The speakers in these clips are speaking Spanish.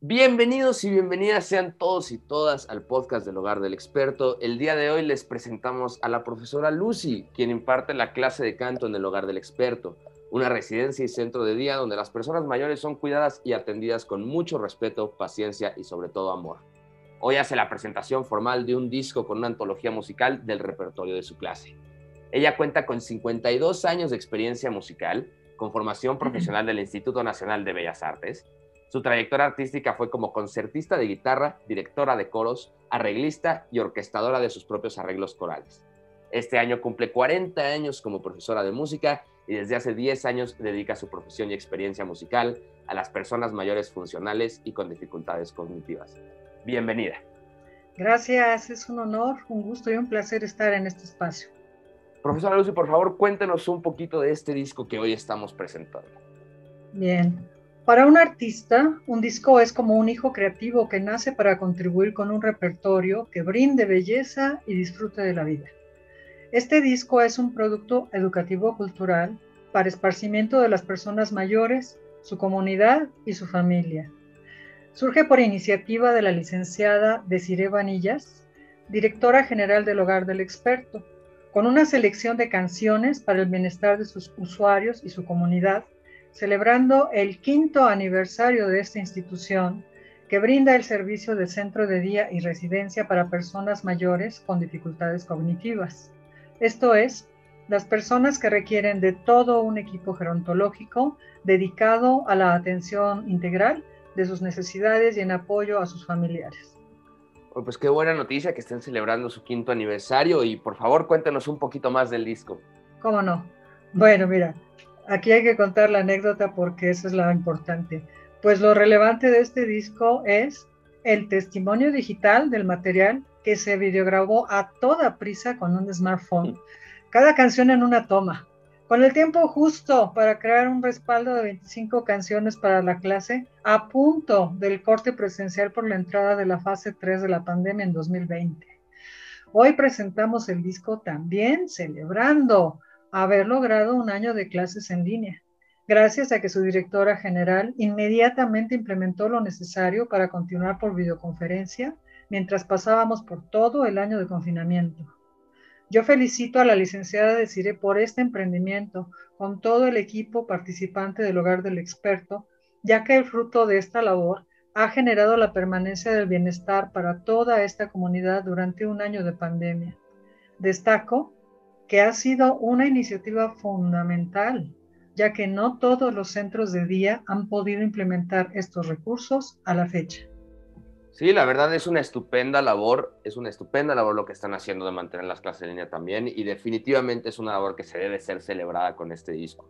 Bienvenidos y bienvenidas sean todos y todas al podcast del Hogar del Experto. El día de hoy les presentamos a la profesora Lucy, quien imparte la clase de canto en el Hogar del Experto, una residencia y centro de día donde las personas mayores son cuidadas y atendidas con mucho respeto, paciencia y sobre todo amor. Hoy hace la presentación formal de un disco con una antología musical del repertorio de su clase. Ella cuenta con 52 años de experiencia musical, con formación profesional del Instituto Nacional de Bellas Artes, su trayectoria artística fue como concertista de guitarra, directora de coros, arreglista y orquestadora de sus propios arreglos corales. Este año cumple 40 años como profesora de música y desde hace 10 años dedica su profesión y experiencia musical a las personas mayores funcionales y con dificultades cognitivas. Bienvenida. Gracias, es un honor, un gusto y un placer estar en este espacio. Profesora Lucy, por favor, cuéntenos un poquito de este disco que hoy estamos presentando. Bien, para un artista, un disco es como un hijo creativo que nace para contribuir con un repertorio que brinde belleza y disfrute de la vida. Este disco es un producto educativo-cultural para esparcimiento de las personas mayores, su comunidad y su familia. Surge por iniciativa de la licenciada Desiree Vanillas, directora general del Hogar del Experto, con una selección de canciones para el bienestar de sus usuarios y su comunidad celebrando el quinto aniversario de esta institución que brinda el servicio de centro de día y residencia para personas mayores con dificultades cognitivas. Esto es, las personas que requieren de todo un equipo gerontológico dedicado a la atención integral de sus necesidades y en apoyo a sus familiares. Pues qué buena noticia que estén celebrando su quinto aniversario y por favor cuéntenos un poquito más del disco. ¿Cómo no? Bueno, mira, aquí hay que contar la anécdota porque eso es lo importante. Pues lo relevante de este disco es el testimonio digital del material que se videograbó a toda prisa con un smartphone. Cada canción en una toma. Con el tiempo justo para crear un respaldo de 25 canciones para la clase a punto del corte presencial por la entrada de la fase 3 de la pandemia en 2020. Hoy presentamos el disco también celebrando haber logrado un año de clases en línea, gracias a que su directora general inmediatamente implementó lo necesario para continuar por videoconferencia mientras pasábamos por todo el año de confinamiento. Yo felicito a la licenciada Desire por este emprendimiento con todo el equipo participante del Hogar del Experto, ya que el fruto de esta labor ha generado la permanencia del bienestar para toda esta comunidad durante un año de pandemia. Destaco que ha sido una iniciativa fundamental, ya que no todos los centros de día han podido implementar estos recursos a la fecha. Sí, la verdad es una estupenda labor, es una estupenda labor lo que están haciendo de mantener las clases en línea también y definitivamente es una labor que se debe ser celebrada con este disco.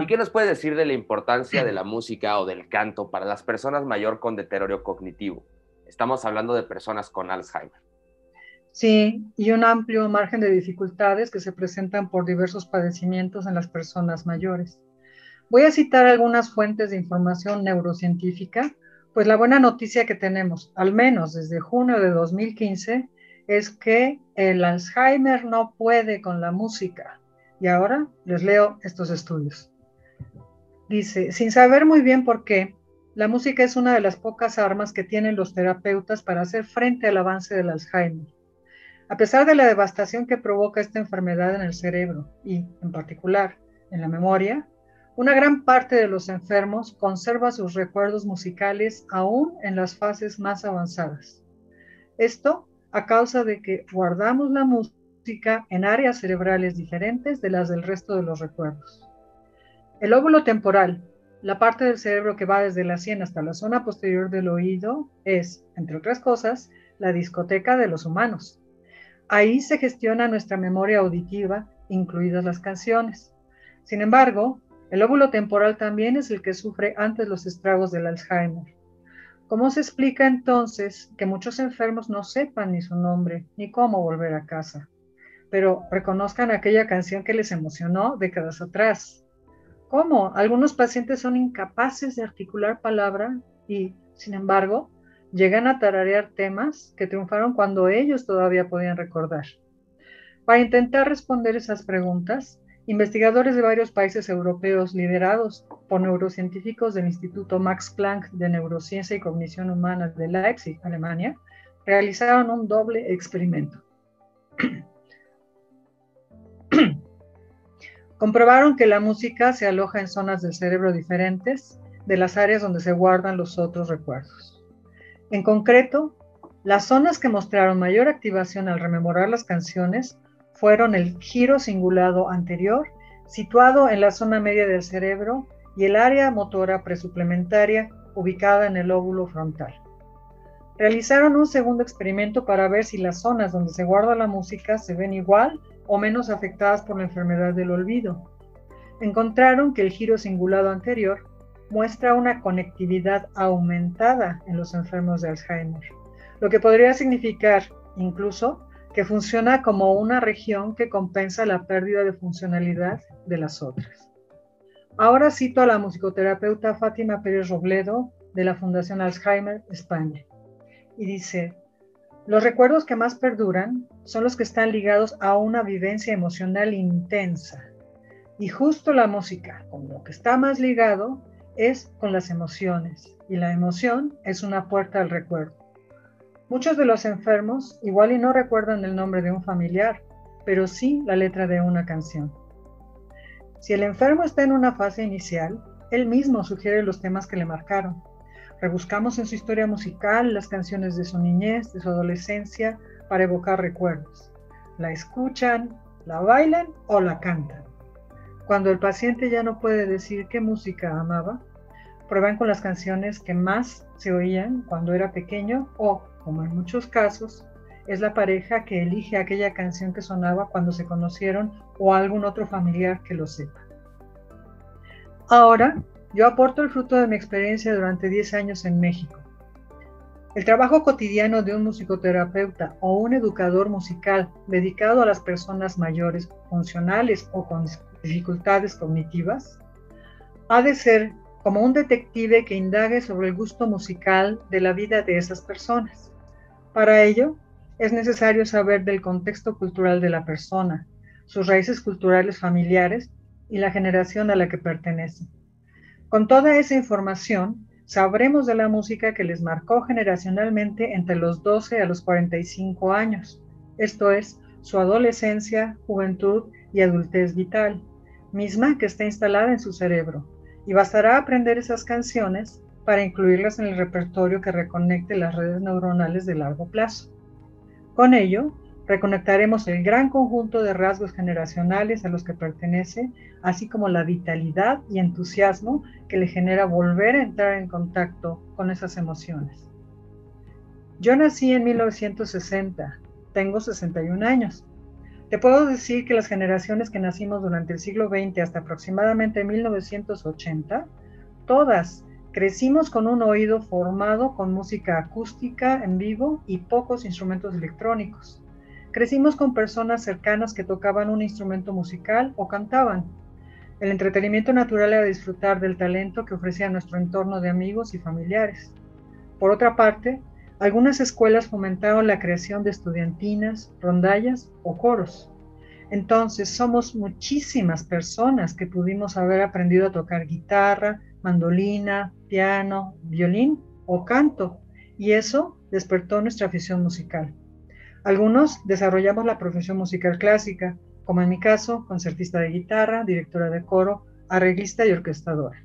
¿Y qué nos puede decir de la importancia de la música o del canto para las personas mayor con deterioro cognitivo? Estamos hablando de personas con Alzheimer. Sí, y un amplio margen de dificultades que se presentan por diversos padecimientos en las personas mayores. Voy a citar algunas fuentes de información neurocientífica, pues la buena noticia que tenemos, al menos desde junio de 2015, es que el Alzheimer no puede con la música. Y ahora les leo estos estudios. Dice, sin saber muy bien por qué, la música es una de las pocas armas que tienen los terapeutas para hacer frente al avance del Alzheimer. A pesar de la devastación que provoca esta enfermedad en el cerebro y, en particular, en la memoria, una gran parte de los enfermos conserva sus recuerdos musicales aún en las fases más avanzadas. Esto a causa de que guardamos la música en áreas cerebrales diferentes de las del resto de los recuerdos. El óvulo temporal, la parte del cerebro que va desde la sien hasta la zona posterior del oído, es, entre otras cosas, la discoteca de los humanos Ahí se gestiona nuestra memoria auditiva, incluidas las canciones. Sin embargo, el óvulo temporal también es el que sufre antes los estragos del Alzheimer. ¿Cómo se explica entonces que muchos enfermos no sepan ni su nombre ni cómo volver a casa, pero reconozcan aquella canción que les emocionó décadas atrás? ¿Cómo? Algunos pacientes son incapaces de articular palabra y, sin embargo, llegan a tararear temas que triunfaron cuando ellos todavía podían recordar. Para intentar responder esas preguntas, investigadores de varios países europeos liderados por neurocientíficos del Instituto Max Planck de Neurociencia y Cognición Humana de Leipzig, Alemania, realizaron un doble experimento. Comprobaron que la música se aloja en zonas del cerebro diferentes de las áreas donde se guardan los otros recuerdos. En concreto, las zonas que mostraron mayor activación al rememorar las canciones fueron el giro cingulado anterior, situado en la zona media del cerebro, y el área motora presuplementaria, ubicada en el óvulo frontal. Realizaron un segundo experimento para ver si las zonas donde se guarda la música se ven igual o menos afectadas por la enfermedad del olvido. Encontraron que el giro cingulado anterior muestra una conectividad aumentada en los enfermos de Alzheimer, lo que podría significar incluso que funciona como una región que compensa la pérdida de funcionalidad de las otras. Ahora cito a la musicoterapeuta Fátima Pérez Robledo de la Fundación Alzheimer España y dice, los recuerdos que más perduran son los que están ligados a una vivencia emocional intensa. Y justo la música, con lo que está más ligado, es con las emociones. Y la emoción es una puerta al recuerdo. Muchos de los enfermos igual y no recuerdan el nombre de un familiar, pero sí la letra de una canción. Si el enfermo está en una fase inicial, él mismo sugiere los temas que le marcaron. Rebuscamos en su historia musical las canciones de su niñez, de su adolescencia, para evocar recuerdos. La escuchan, la bailan o la cantan. Cuando el paciente ya no puede decir qué música amaba, prueban con las canciones que más se oían cuando era pequeño o, como en muchos casos, es la pareja que elige aquella canción que sonaba cuando se conocieron o algún otro familiar que lo sepa. Ahora, yo aporto el fruto de mi experiencia durante 10 años en México. El trabajo cotidiano de un musicoterapeuta o un educador musical dedicado a las personas mayores, funcionales o con dificultades cognitivas, ha de ser como un detective que indague sobre el gusto musical de la vida de esas personas. Para ello, es necesario saber del contexto cultural de la persona, sus raíces culturales familiares y la generación a la que pertenece. Con toda esa información, sabremos de la música que les marcó generacionalmente entre los 12 a los 45 años, esto es, su adolescencia, juventud y adultez vital, misma que está instalada en su cerebro, y bastará aprender esas canciones para incluirlas en el repertorio que reconecte las redes neuronales de largo plazo. Con ello, reconectaremos el gran conjunto de rasgos generacionales a los que pertenece, así como la vitalidad y entusiasmo que le genera volver a entrar en contacto con esas emociones. Yo nací en 1960, tengo 61 años te puedo decir que las generaciones que nacimos durante el siglo XX hasta aproximadamente 1980, todas crecimos con un oído formado con música acústica en vivo y pocos instrumentos electrónicos. Crecimos con personas cercanas que tocaban un instrumento musical o cantaban. El entretenimiento natural era disfrutar del talento que ofrecía nuestro entorno de amigos y familiares. Por otra parte, algunas escuelas fomentaron la creación de estudiantinas, rondallas o coros. Entonces somos muchísimas personas que pudimos haber aprendido a tocar guitarra, mandolina, piano, violín o canto, y eso despertó nuestra afición musical. Algunos desarrollamos la profesión musical clásica, como en mi caso, concertista de guitarra, directora de coro, arreglista y orquestadora.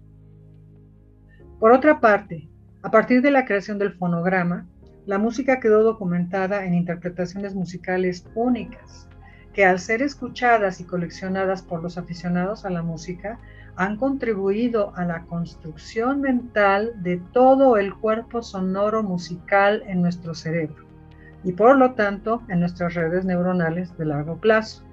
Por otra parte, a partir de la creación del fonograma, la música quedó documentada en interpretaciones musicales únicas, que al ser escuchadas y coleccionadas por los aficionados a la música, han contribuido a la construcción mental de todo el cuerpo sonoro musical en nuestro cerebro y por lo tanto en nuestras redes neuronales de largo plazo.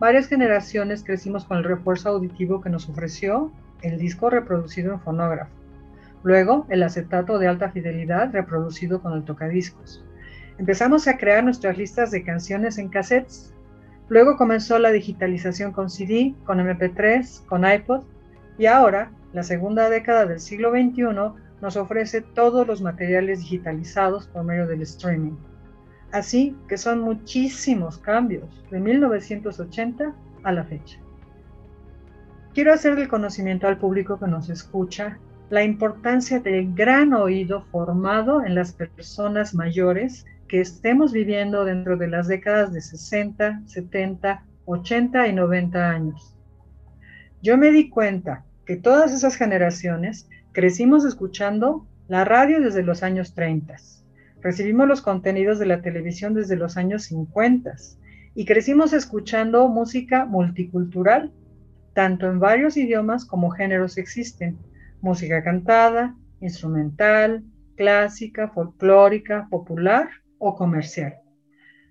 Varias generaciones crecimos con el refuerzo auditivo que nos ofreció el disco reproducido en fonógrafo Luego, el acetato de alta fidelidad reproducido con el tocadiscos. Empezamos a crear nuestras listas de canciones en cassettes. Luego comenzó la digitalización con CD, con MP3, con iPod y ahora, la segunda década del siglo XXI, nos ofrece todos los materiales digitalizados por medio del streaming. Así que son muchísimos cambios de 1980 a la fecha. quiero hacer del conocimiento al público que nos escucha la importancia del gran oído formado en las personas mayores que estemos viviendo dentro de las décadas de 60, 70, 80 y 90 años. Yo me di cuenta que todas esas generaciones crecimos escuchando la radio desde los años 30, recibimos los contenidos de la televisión desde los años 50 y crecimos escuchando música multicultural, tanto en varios idiomas como géneros existen, música cantada, instrumental, clásica, folclórica, popular o comercial.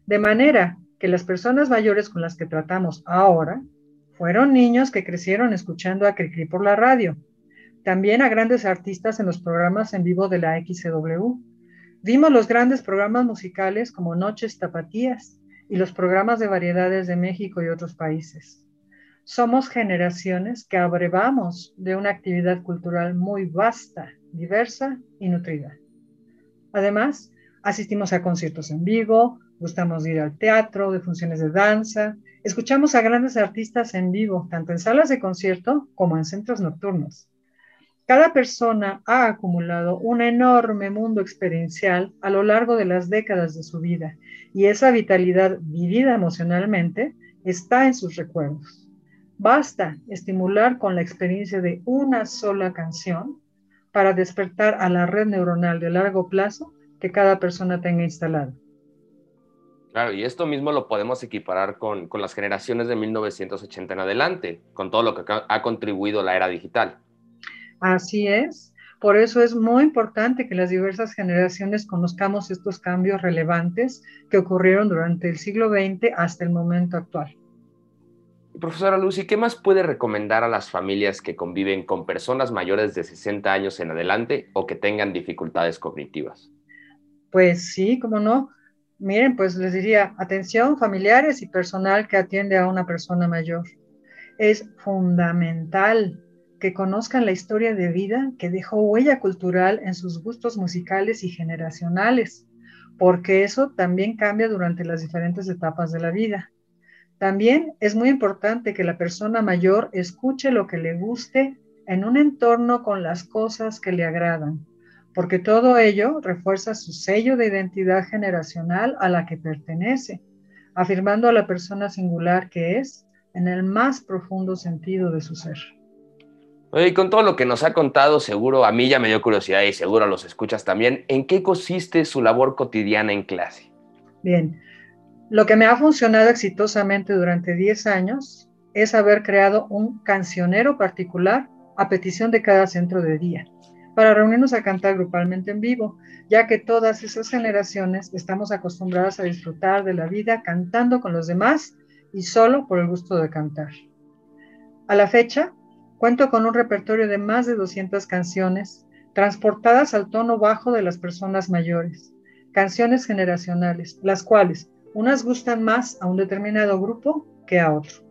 De manera que las personas mayores con las que tratamos ahora fueron niños que crecieron escuchando a Cricri por la radio, también a grandes artistas en los programas en vivo de la XCW. Vimos los grandes programas musicales como Noches Tapatías y los programas de variedades de México y otros países. Somos generaciones que abrevamos de una actividad cultural muy vasta, diversa y nutrida. Además, asistimos a conciertos en vivo, gustamos ir al teatro, de funciones de danza, escuchamos a grandes artistas en vivo, tanto en salas de concierto como en centros nocturnos. Cada persona ha acumulado un enorme mundo experiencial a lo largo de las décadas de su vida y esa vitalidad vivida emocionalmente está en sus recuerdos. Basta estimular con la experiencia de una sola canción para despertar a la red neuronal de largo plazo que cada persona tenga instalada. Claro, y esto mismo lo podemos equiparar con, con las generaciones de 1980 en adelante, con todo lo que ha contribuido la era digital. Así es. Por eso es muy importante que las diversas generaciones conozcamos estos cambios relevantes que ocurrieron durante el siglo XX hasta el momento actual. Profesora Lucy, ¿qué más puede recomendar a las familias que conviven con personas mayores de 60 años en adelante o que tengan dificultades cognitivas? Pues sí, cómo no. Miren, pues les diría, atención familiares y personal que atiende a una persona mayor. Es fundamental que conozcan la historia de vida que dejó huella cultural en sus gustos musicales y generacionales, porque eso también cambia durante las diferentes etapas de la vida. También es muy importante que la persona mayor escuche lo que le guste en un entorno con las cosas que le agradan, porque todo ello refuerza su sello de identidad generacional a la que pertenece, afirmando a la persona singular que es en el más profundo sentido de su ser. Y con todo lo que nos ha contado, seguro a mí ya me dio curiosidad y seguro a los escuchas también, ¿en qué consiste su labor cotidiana en clase? Bien, lo que me ha funcionado exitosamente durante 10 años es haber creado un cancionero particular a petición de cada centro de día para reunirnos a cantar grupalmente en vivo, ya que todas esas generaciones estamos acostumbradas a disfrutar de la vida cantando con los demás y solo por el gusto de cantar. A la fecha, Cuento con un repertorio de más de 200 canciones transportadas al tono bajo de las personas mayores, canciones generacionales, las cuales unas gustan más a un determinado grupo que a otro.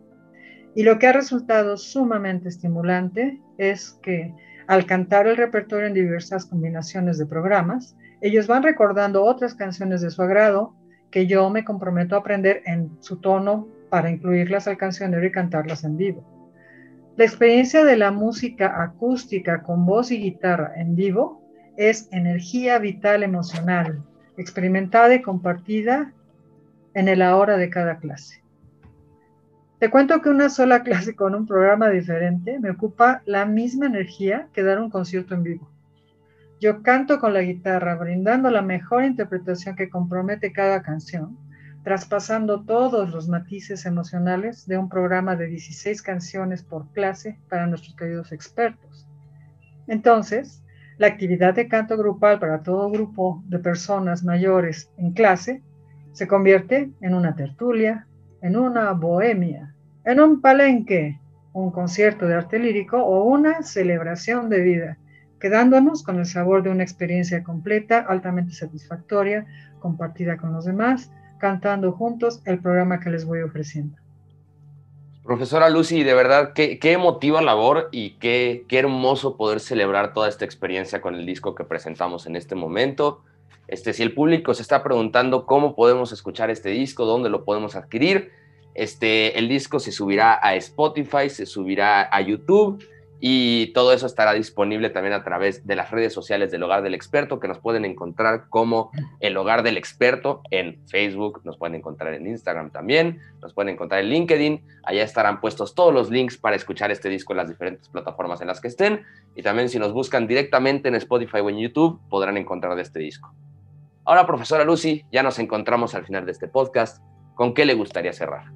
Y lo que ha resultado sumamente estimulante es que al cantar el repertorio en diversas combinaciones de programas, ellos van recordando otras canciones de su agrado que yo me comprometo a aprender en su tono para incluirlas al cancionero y cantarlas en vivo. La experiencia de la música acústica con voz y guitarra en vivo es energía vital emocional, experimentada y compartida en el ahora de cada clase. Te cuento que una sola clase con un programa diferente me ocupa la misma energía que dar un concierto en vivo. Yo canto con la guitarra, brindando la mejor interpretación que compromete cada canción, traspasando todos los matices emocionales de un programa de 16 canciones por clase para nuestros queridos expertos. Entonces, la actividad de canto grupal para todo grupo de personas mayores en clase se convierte en una tertulia, en una bohemia, en un palenque, un concierto de arte lírico o una celebración de vida, quedándonos con el sabor de una experiencia completa, altamente satisfactoria, compartida con los demás, cantando juntos el programa que les voy ofreciendo. Profesora Lucy, de verdad, qué, qué emotiva labor y qué, qué, hermoso poder celebrar toda esta experiencia con el disco que presentamos en este momento. Este, si el público se está preguntando cómo podemos escuchar este disco, dónde lo podemos adquirir, Este, el disco se subirá a Spotify, se subirá a YouTube y todo eso estará disponible también a través de las redes sociales del Hogar del Experto, que nos pueden encontrar como el Hogar del Experto en Facebook, nos pueden encontrar en Instagram también, nos pueden encontrar en LinkedIn, allá estarán puestos todos los links para escuchar este disco en las diferentes plataformas en las que estén, y también si nos buscan directamente en Spotify o en YouTube, podrán encontrar este disco. Ahora, profesora Lucy, ya nos encontramos al final de este podcast. ¿Con qué le gustaría cerrar?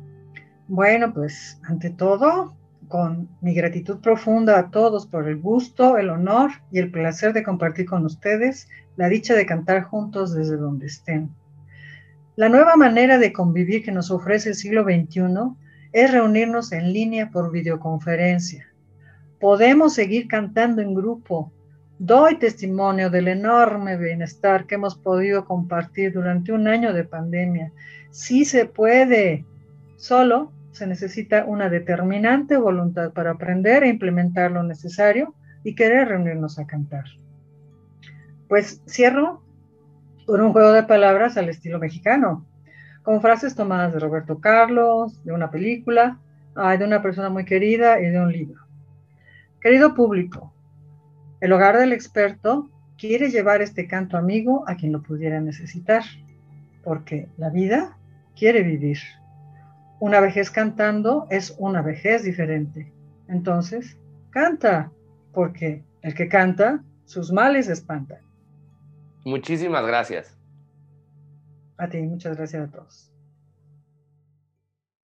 Bueno, pues ante todo, con mi gratitud profunda a todos por el gusto, el honor y el placer de compartir con ustedes la dicha de cantar juntos desde donde estén. La nueva manera de convivir que nos ofrece el siglo XXI es reunirnos en línea por videoconferencia. Podemos seguir cantando en grupo. Doy testimonio del enorme bienestar que hemos podido compartir durante un año de pandemia. Sí se puede, solo se necesita una determinante voluntad para aprender e implementar lo necesario y querer reunirnos a cantar. Pues cierro con un juego de palabras al estilo mexicano, con frases tomadas de Roberto Carlos, de una película, de una persona muy querida y de un libro. Querido público, el hogar del experto quiere llevar este canto amigo a quien lo pudiera necesitar, porque la vida quiere vivir. Una vejez cantando es una vejez diferente. Entonces, canta, porque el que canta, sus males espanta. Muchísimas gracias. A ti, muchas gracias a todos.